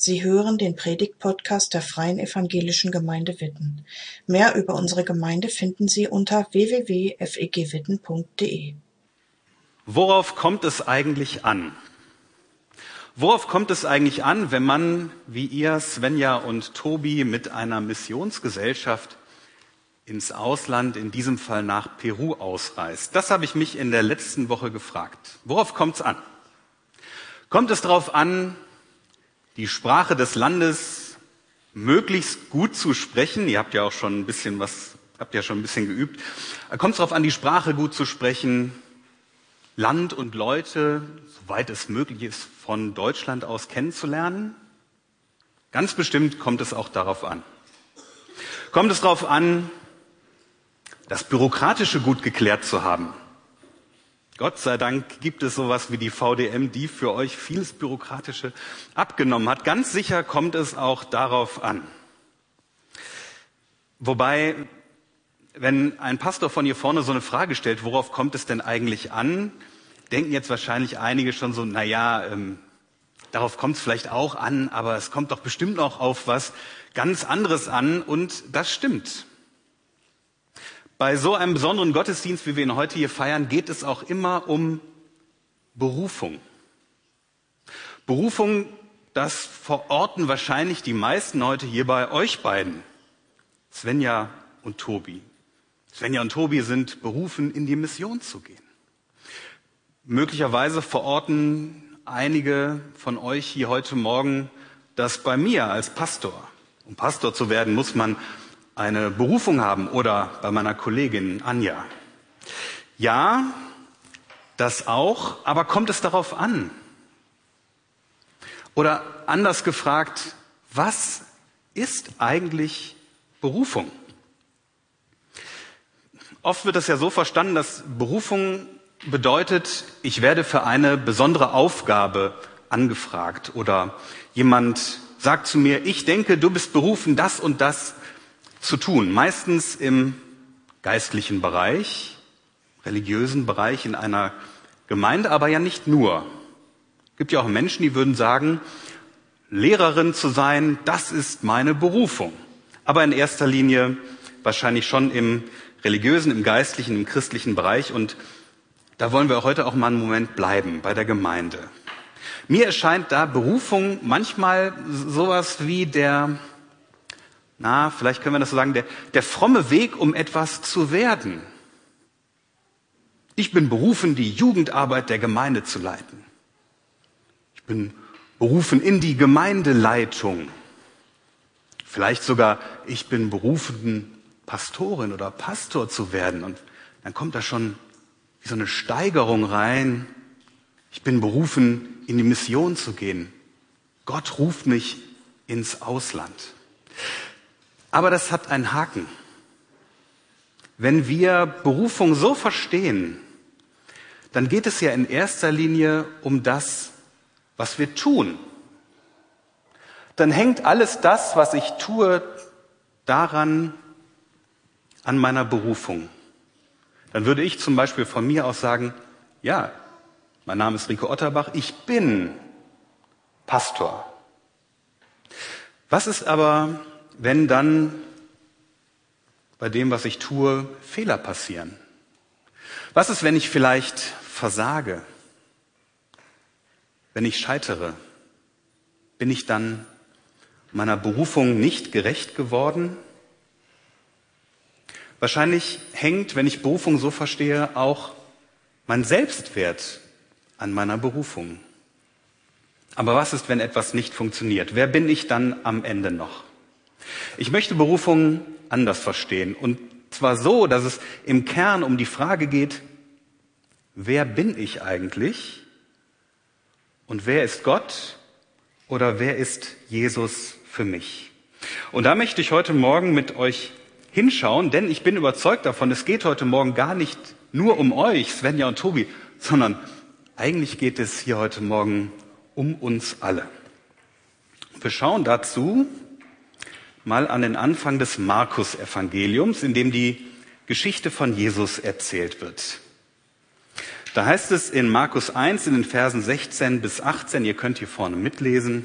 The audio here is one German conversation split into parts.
Sie hören den Predigt-Podcast der Freien Evangelischen Gemeinde Witten. Mehr über unsere Gemeinde finden Sie unter www.fegwitten.de. Worauf kommt es eigentlich an? Worauf kommt es eigentlich an, wenn man, wie ihr, Svenja und Tobi, mit einer Missionsgesellschaft ins Ausland, in diesem Fall nach Peru, ausreist? Das habe ich mich in der letzten Woche gefragt. Worauf kommt es an? Kommt es darauf an, die Sprache des Landes möglichst gut zu sprechen. Ihr habt ja auch schon ein bisschen was, habt ja schon ein bisschen geübt. Kommt es darauf an, die Sprache gut zu sprechen, Land und Leute, soweit es möglich ist, von Deutschland aus kennenzulernen? Ganz bestimmt kommt es auch darauf an. Kommt es darauf an, das Bürokratische gut geklärt zu haben? Gott sei Dank gibt es sowas wie die VDM, die für euch vieles Bürokratische abgenommen hat. Ganz sicher kommt es auch darauf an. Wobei, wenn ein Pastor von hier vorne so eine Frage stellt, worauf kommt es denn eigentlich an, denken jetzt wahrscheinlich einige schon so, na ja, ähm, darauf kommt es vielleicht auch an, aber es kommt doch bestimmt noch auf was ganz anderes an und das stimmt. Bei so einem besonderen Gottesdienst, wie wir ihn heute hier feiern, geht es auch immer um Berufung. Berufung, das verorten wahrscheinlich die meisten heute hier bei euch beiden, Svenja und Tobi. Svenja und Tobi sind berufen, in die Mission zu gehen. Möglicherweise verorten einige von euch hier heute Morgen das bei mir als Pastor. Um Pastor zu werden, muss man eine Berufung haben oder bei meiner Kollegin Anja. Ja, das auch, aber kommt es darauf an? Oder anders gefragt, was ist eigentlich Berufung? Oft wird es ja so verstanden, dass Berufung bedeutet, ich werde für eine besondere Aufgabe angefragt oder jemand sagt zu mir, ich denke, du bist berufen, das und das zu tun, meistens im geistlichen Bereich, religiösen Bereich in einer Gemeinde, aber ja nicht nur. Es gibt ja auch Menschen, die würden sagen, Lehrerin zu sein, das ist meine Berufung. Aber in erster Linie wahrscheinlich schon im religiösen, im geistlichen, im christlichen Bereich. Und da wollen wir heute auch mal einen Moment bleiben bei der Gemeinde. Mir erscheint da Berufung manchmal sowas wie der na, vielleicht können wir das so sagen, der, der fromme Weg, um etwas zu werden. Ich bin berufen, die Jugendarbeit der Gemeinde zu leiten. Ich bin berufen in die Gemeindeleitung. Vielleicht sogar, ich bin berufen, Pastorin oder Pastor zu werden. Und dann kommt da schon wie so eine Steigerung rein. Ich bin berufen, in die Mission zu gehen. Gott ruft mich ins Ausland. Aber das hat einen Haken. Wenn wir Berufung so verstehen, dann geht es ja in erster Linie um das, was wir tun. Dann hängt alles das, was ich tue, daran, an meiner Berufung. Dann würde ich zum Beispiel von mir aus sagen, ja, mein Name ist Rico Otterbach, ich bin Pastor. Was ist aber, wenn dann bei dem, was ich tue, Fehler passieren? Was ist, wenn ich vielleicht versage? Wenn ich scheitere? Bin ich dann meiner Berufung nicht gerecht geworden? Wahrscheinlich hängt, wenn ich Berufung so verstehe, auch mein Selbstwert an meiner Berufung. Aber was ist, wenn etwas nicht funktioniert? Wer bin ich dann am Ende noch? Ich möchte Berufung anders verstehen. Und zwar so, dass es im Kern um die Frage geht, wer bin ich eigentlich? Und wer ist Gott? Oder wer ist Jesus für mich? Und da möchte ich heute Morgen mit euch hinschauen, denn ich bin überzeugt davon, es geht heute Morgen gar nicht nur um euch, Svenja und Tobi, sondern eigentlich geht es hier heute Morgen um uns alle. Wir schauen dazu mal an den Anfang des Markus-Evangeliums, in dem die Geschichte von Jesus erzählt wird. Da heißt es in Markus 1 in den Versen 16 bis 18, ihr könnt hier vorne mitlesen.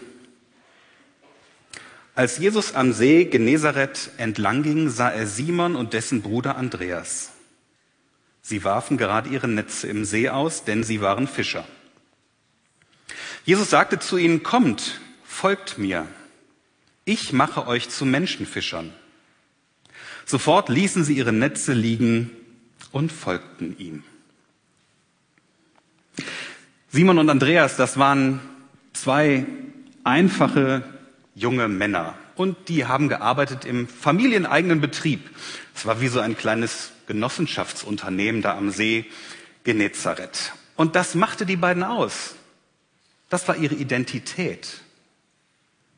Als Jesus am See Genezareth entlangging, sah er Simon und dessen Bruder Andreas. Sie warfen gerade ihre Netze im See aus, denn sie waren Fischer. Jesus sagte zu ihnen, kommt, folgt mir. Ich mache euch zu Menschenfischern. Sofort ließen sie ihre Netze liegen und folgten ihm. Simon und Andreas, das waren zwei einfache junge Männer und die haben gearbeitet im familieneigenen Betrieb. Es war wie so ein kleines Genossenschaftsunternehmen da am See Genezareth. Und das machte die beiden aus. Das war ihre Identität.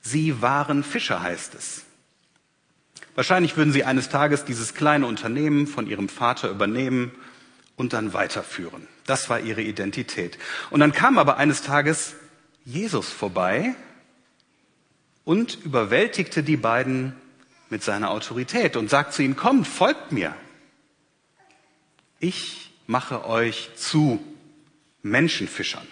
Sie waren Fischer, heißt es. Wahrscheinlich würden sie eines Tages dieses kleine Unternehmen von ihrem Vater übernehmen und dann weiterführen. Das war ihre Identität. Und dann kam aber eines Tages Jesus vorbei und überwältigte die beiden mit seiner Autorität und sagt zu ihnen, kommt, folgt mir. Ich mache euch zu Menschenfischern.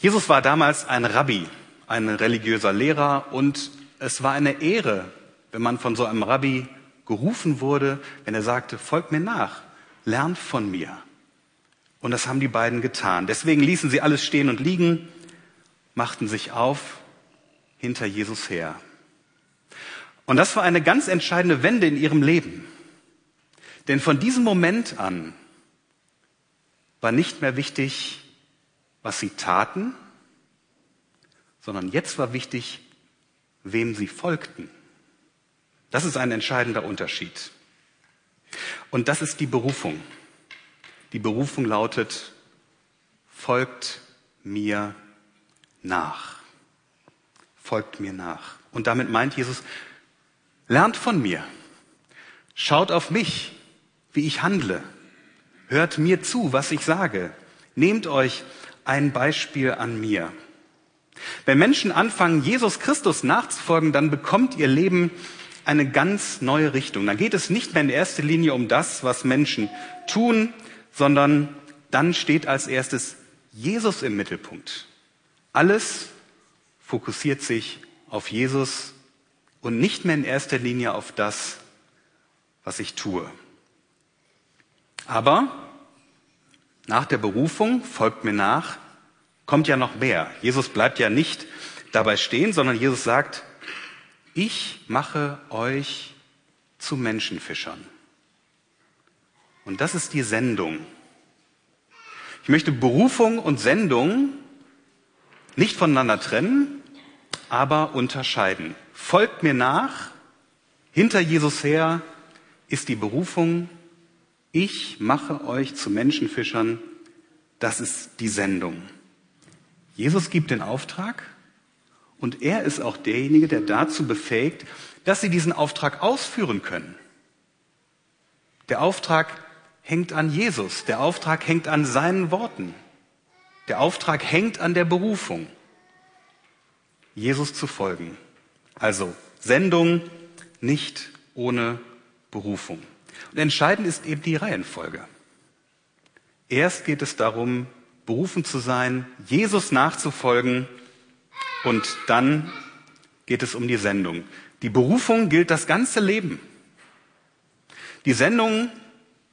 Jesus war damals ein Rabbi, ein religiöser Lehrer und es war eine Ehre, wenn man von so einem Rabbi gerufen wurde, wenn er sagte, folgt mir nach, lernt von mir. Und das haben die beiden getan. Deswegen ließen sie alles stehen und liegen, machten sich auf hinter Jesus her. Und das war eine ganz entscheidende Wende in ihrem Leben. Denn von diesem Moment an war nicht mehr wichtig, was sie taten, sondern jetzt war wichtig, wem sie folgten. Das ist ein entscheidender Unterschied. Und das ist die Berufung. Die Berufung lautet, folgt mir nach. Folgt mir nach. Und damit meint Jesus, lernt von mir. Schaut auf mich, wie ich handle. Hört mir zu, was ich sage. Nehmt euch ein Beispiel an mir. Wenn Menschen anfangen, Jesus Christus nachzufolgen, dann bekommt ihr Leben eine ganz neue Richtung. Dann geht es nicht mehr in erster Linie um das, was Menschen tun, sondern dann steht als erstes Jesus im Mittelpunkt. Alles fokussiert sich auf Jesus und nicht mehr in erster Linie auf das, was ich tue. Aber nach der Berufung, folgt mir nach, kommt ja noch mehr. Jesus bleibt ja nicht dabei stehen, sondern Jesus sagt, ich mache euch zu Menschenfischern. Und das ist die Sendung. Ich möchte Berufung und Sendung nicht voneinander trennen, aber unterscheiden. Folgt mir nach, hinter Jesus her ist die Berufung, ich mache euch zu Menschenfischern, das ist die Sendung. Jesus gibt den Auftrag und er ist auch derjenige, der dazu befähigt, dass sie diesen Auftrag ausführen können. Der Auftrag hängt an Jesus. Der Auftrag hängt an seinen Worten. Der Auftrag hängt an der Berufung, Jesus zu folgen. Also Sendung nicht ohne Berufung. Und entscheidend ist eben die Reihenfolge. Erst geht es darum, berufen zu sein, Jesus nachzufolgen und dann geht es um die Sendung. Die Berufung gilt das ganze Leben. Die Sendung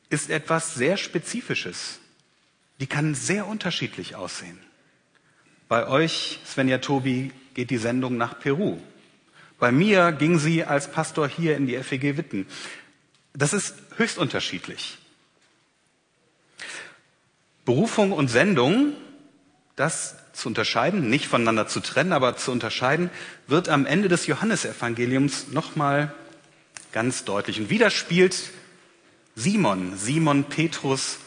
ist etwas sehr Spezifisches. Die kann sehr unterschiedlich aussehen. Bei euch, Svenja Tobi, geht die Sendung nach Peru. Bei mir ging sie als Pastor hier in die FEG Witten. Das ist höchst unterschiedlich. Berufung und Sendung, das zu unterscheiden, nicht voneinander zu trennen, aber zu unterscheiden, wird am Ende des Johannesevangeliums nochmal ganz deutlich. Und wieder spielt Simon, Simon Petrus,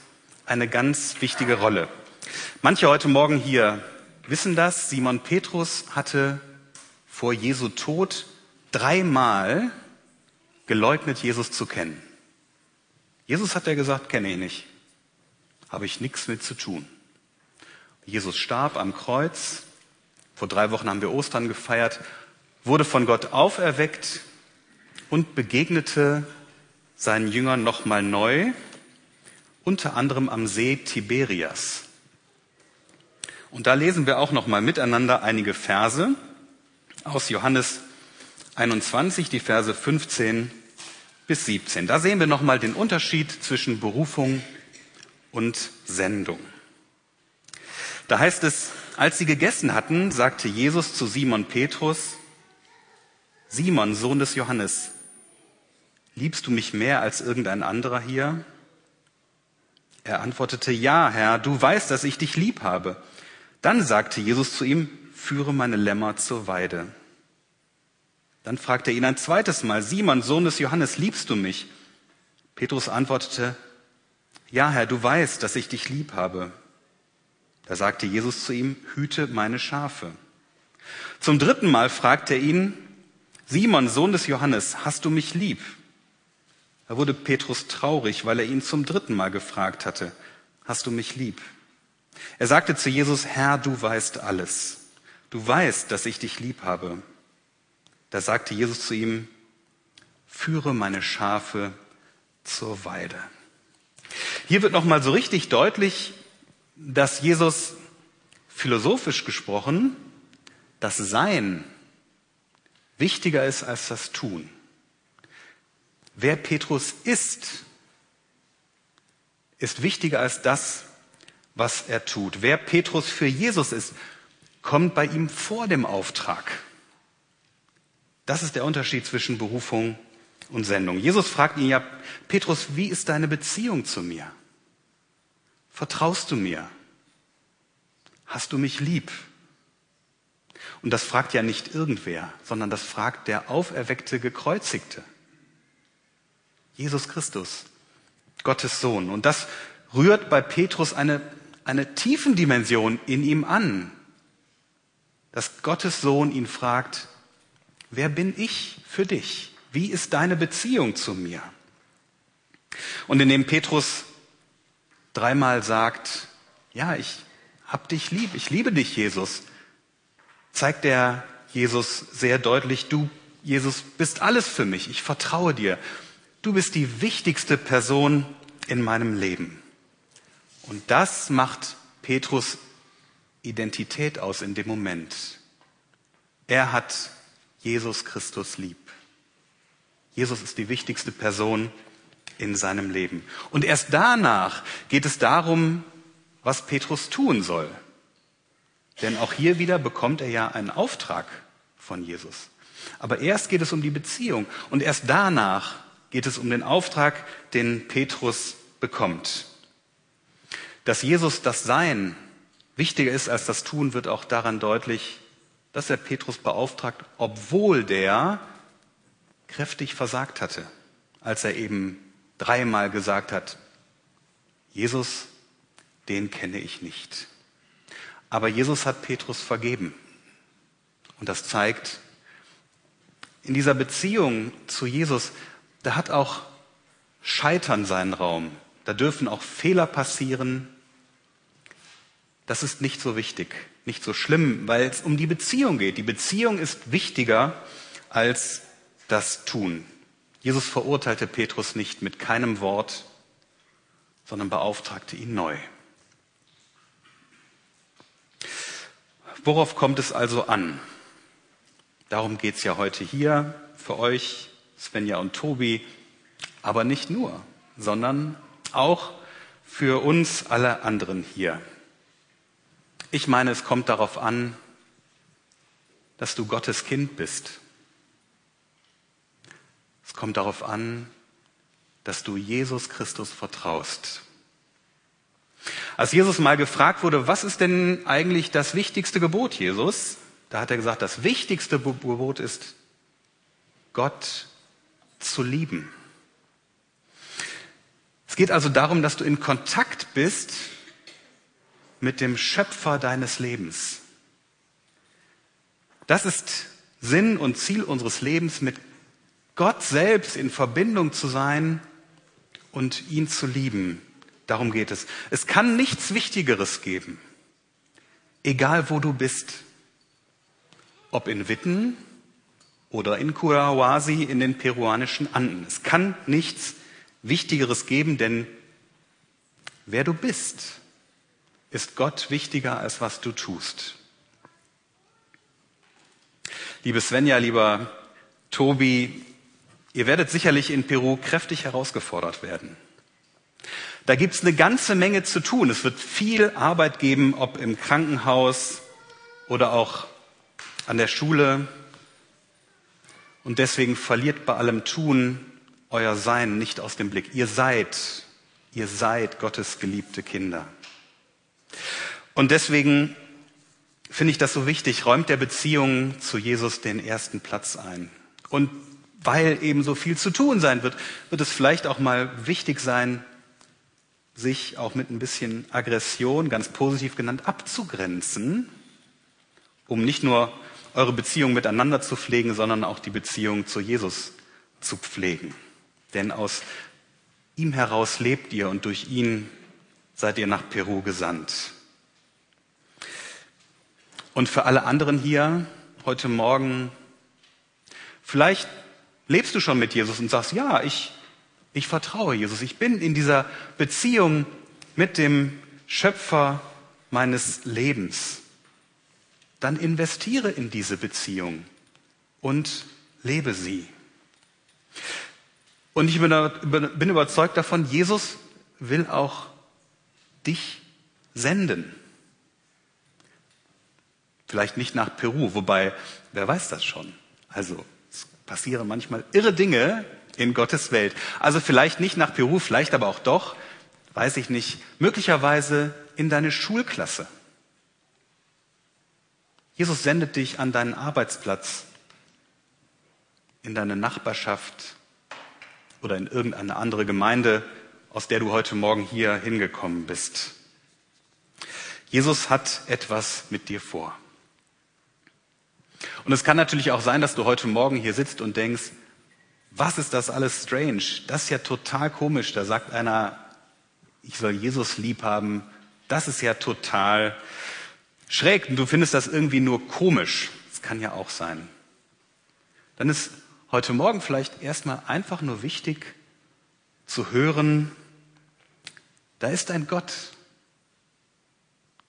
eine ganz wichtige Rolle. Manche heute Morgen hier wissen das. Simon Petrus hatte vor Jesu Tod dreimal geleugnet, Jesus zu kennen. Jesus hat er gesagt, kenne ich nicht. Habe ich nichts mit zu tun. Jesus starb am Kreuz. Vor drei Wochen haben wir Ostern gefeiert, wurde von Gott auferweckt und begegnete seinen Jüngern nochmal neu, unter anderem am See Tiberias. Und da lesen wir auch nochmal miteinander einige Verse aus Johannes 21, die Verse 15 bis 17. Da sehen wir nochmal den Unterschied zwischen Berufung und Sendung. Da heißt es, als sie gegessen hatten, sagte Jesus zu Simon Petrus, Simon, Sohn des Johannes, liebst du mich mehr als irgendein anderer hier? Er antwortete, ja, Herr, du weißt, dass ich dich lieb habe. Dann sagte Jesus zu ihm, führe meine Lämmer zur Weide. Dann fragte er ihn ein zweites Mal, Simon, Sohn des Johannes, liebst du mich? Petrus antwortete, ja, Herr, du weißt, dass ich dich lieb habe. Da sagte Jesus zu ihm, hüte meine Schafe. Zum dritten Mal fragte er ihn, Simon, Sohn des Johannes, hast du mich lieb? Da wurde Petrus traurig, weil er ihn zum dritten Mal gefragt hatte, hast du mich lieb? Er sagte zu Jesus, Herr, du weißt alles. Du weißt, dass ich dich lieb habe. Da sagte Jesus zu ihm, führe meine Schafe zur Weide. Hier wird nochmal so richtig deutlich, dass Jesus philosophisch gesprochen das Sein wichtiger ist als das Tun. Wer Petrus ist, ist wichtiger als das, was er tut. Wer Petrus für Jesus ist, kommt bei ihm vor dem Auftrag. Das ist der Unterschied zwischen Berufung und Sendung. Jesus fragt ihn ja, Petrus, wie ist deine Beziehung zu mir? Vertraust du mir? Hast du mich lieb? Und das fragt ja nicht irgendwer, sondern das fragt der auferweckte Gekreuzigte. Jesus Christus, Gottes Sohn. Und das rührt bei Petrus eine, eine Tiefendimension in ihm an, dass Gottes Sohn ihn fragt, wer bin ich für dich? Wie ist deine Beziehung zu mir? Und indem Petrus dreimal sagt, ja, ich hab dich lieb, ich liebe dich, Jesus, zeigt der Jesus sehr deutlich, du, Jesus, bist alles für mich, ich vertraue dir. Du bist die wichtigste Person in meinem Leben. Und das macht Petrus Identität aus in dem Moment. Er hat Jesus Christus lieb. Jesus ist die wichtigste Person in seinem Leben. Und erst danach geht es darum, was Petrus tun soll. Denn auch hier wieder bekommt er ja einen Auftrag von Jesus. Aber erst geht es um die Beziehung und erst danach geht es um den Auftrag, den Petrus bekommt. Dass Jesus das Sein wichtiger ist als das Tun, wird auch daran deutlich, dass er Petrus beauftragt, obwohl der kräftig versagt hatte, als er eben dreimal gesagt hat, Jesus, den kenne ich nicht. Aber Jesus hat Petrus vergeben. Und das zeigt, in dieser Beziehung zu Jesus, da hat auch Scheitern seinen Raum. Da dürfen auch Fehler passieren. Das ist nicht so wichtig, nicht so schlimm, weil es um die Beziehung geht. Die Beziehung ist wichtiger als das Tun. Jesus verurteilte Petrus nicht mit keinem Wort, sondern beauftragte ihn neu. Worauf kommt es also an? Darum geht es ja heute hier für euch, Svenja und Tobi, aber nicht nur, sondern auch für uns alle anderen hier. Ich meine, es kommt darauf an, dass du Gottes Kind bist es kommt darauf an, dass du Jesus Christus vertraust. Als Jesus mal gefragt wurde, was ist denn eigentlich das wichtigste Gebot, Jesus? Da hat er gesagt, das wichtigste Gebot ist, Gott zu lieben. Es geht also darum, dass du in Kontakt bist mit dem Schöpfer deines Lebens. Das ist Sinn und Ziel unseres Lebens, mit Gott selbst in Verbindung zu sein und ihn zu lieben. Darum geht es. Es kann nichts Wichtigeres geben, egal wo du bist. Ob in Witten oder in Kurawasi in den peruanischen Anden. Es kann nichts Wichtigeres geben, denn wer du bist, ist Gott wichtiger als was du tust. Liebe Svenja, lieber Tobi, ihr werdet sicherlich in Peru kräftig herausgefordert werden. Da gibt's eine ganze Menge zu tun. Es wird viel Arbeit geben, ob im Krankenhaus oder auch an der Schule. Und deswegen verliert bei allem Tun euer Sein nicht aus dem Blick. Ihr seid, ihr seid Gottes geliebte Kinder. Und deswegen finde ich das so wichtig, räumt der Beziehung zu Jesus den ersten Platz ein. Und weil eben so viel zu tun sein wird, wird es vielleicht auch mal wichtig sein, sich auch mit ein bisschen Aggression, ganz positiv genannt, abzugrenzen, um nicht nur eure Beziehung miteinander zu pflegen, sondern auch die Beziehung zu Jesus zu pflegen. Denn aus ihm heraus lebt ihr und durch ihn seid ihr nach Peru gesandt. Und für alle anderen hier heute Morgen, vielleicht lebst du schon mit Jesus und sagst, ja, ich ich vertraue Jesus. Ich bin in dieser Beziehung mit dem Schöpfer meines Lebens. Dann investiere in diese Beziehung und lebe sie. Und ich bin überzeugt davon, Jesus will auch dich senden. Vielleicht nicht nach Peru, wobei, wer weiß das schon? Also, passieren manchmal irre Dinge in Gottes Welt. Also vielleicht nicht nach Peru, vielleicht aber auch doch, weiß ich nicht, möglicherweise in deine Schulklasse. Jesus sendet dich an deinen Arbeitsplatz, in deine Nachbarschaft oder in irgendeine andere Gemeinde, aus der du heute Morgen hier hingekommen bist. Jesus hat etwas mit dir vor. Und es kann natürlich auch sein, dass du heute Morgen hier sitzt und denkst, was ist das alles strange? Das ist ja total komisch. Da sagt einer, ich soll Jesus lieb haben. Das ist ja total schräg. Und du findest das irgendwie nur komisch. Das kann ja auch sein. Dann ist heute Morgen vielleicht erstmal einfach nur wichtig zu hören, da ist ein Gott,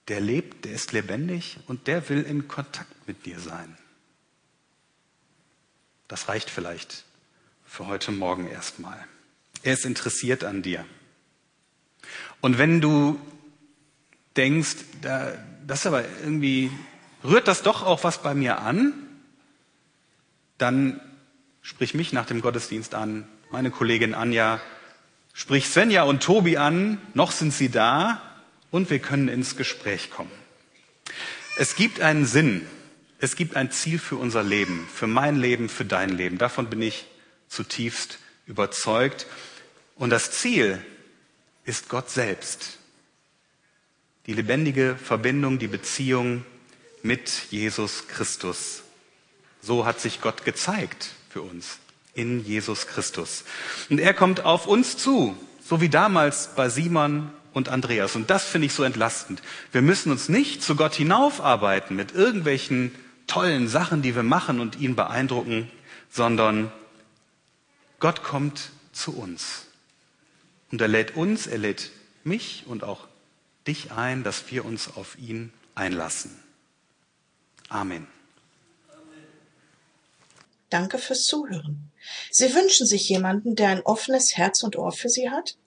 der lebt, der ist lebendig und der will in Kontakt mit dir sein. Das reicht vielleicht für heute Morgen erstmal. Er ist interessiert an dir. Und wenn du denkst, da, das aber irgendwie, rührt das doch auch was bei mir an, dann sprich mich nach dem Gottesdienst an, meine Kollegin Anja, sprich Svenja und Tobi an, noch sind sie da und wir können ins Gespräch kommen. Es gibt einen Sinn, es gibt ein Ziel für unser Leben, für mein Leben, für dein Leben. Davon bin ich zutiefst überzeugt. Und das Ziel ist Gott selbst. Die lebendige Verbindung, die Beziehung mit Jesus Christus. So hat sich Gott gezeigt für uns in Jesus Christus. Und er kommt auf uns zu, so wie damals bei Simon und Andreas. Und das finde ich so entlastend. Wir müssen uns nicht zu Gott hinaufarbeiten mit irgendwelchen tollen Sachen, die wir machen und ihn beeindrucken, sondern Gott kommt zu uns. Und er lädt uns, er lädt mich und auch dich ein, dass wir uns auf ihn einlassen. Amen. Danke fürs Zuhören. Sie wünschen sich jemanden, der ein offenes Herz und Ohr für Sie hat?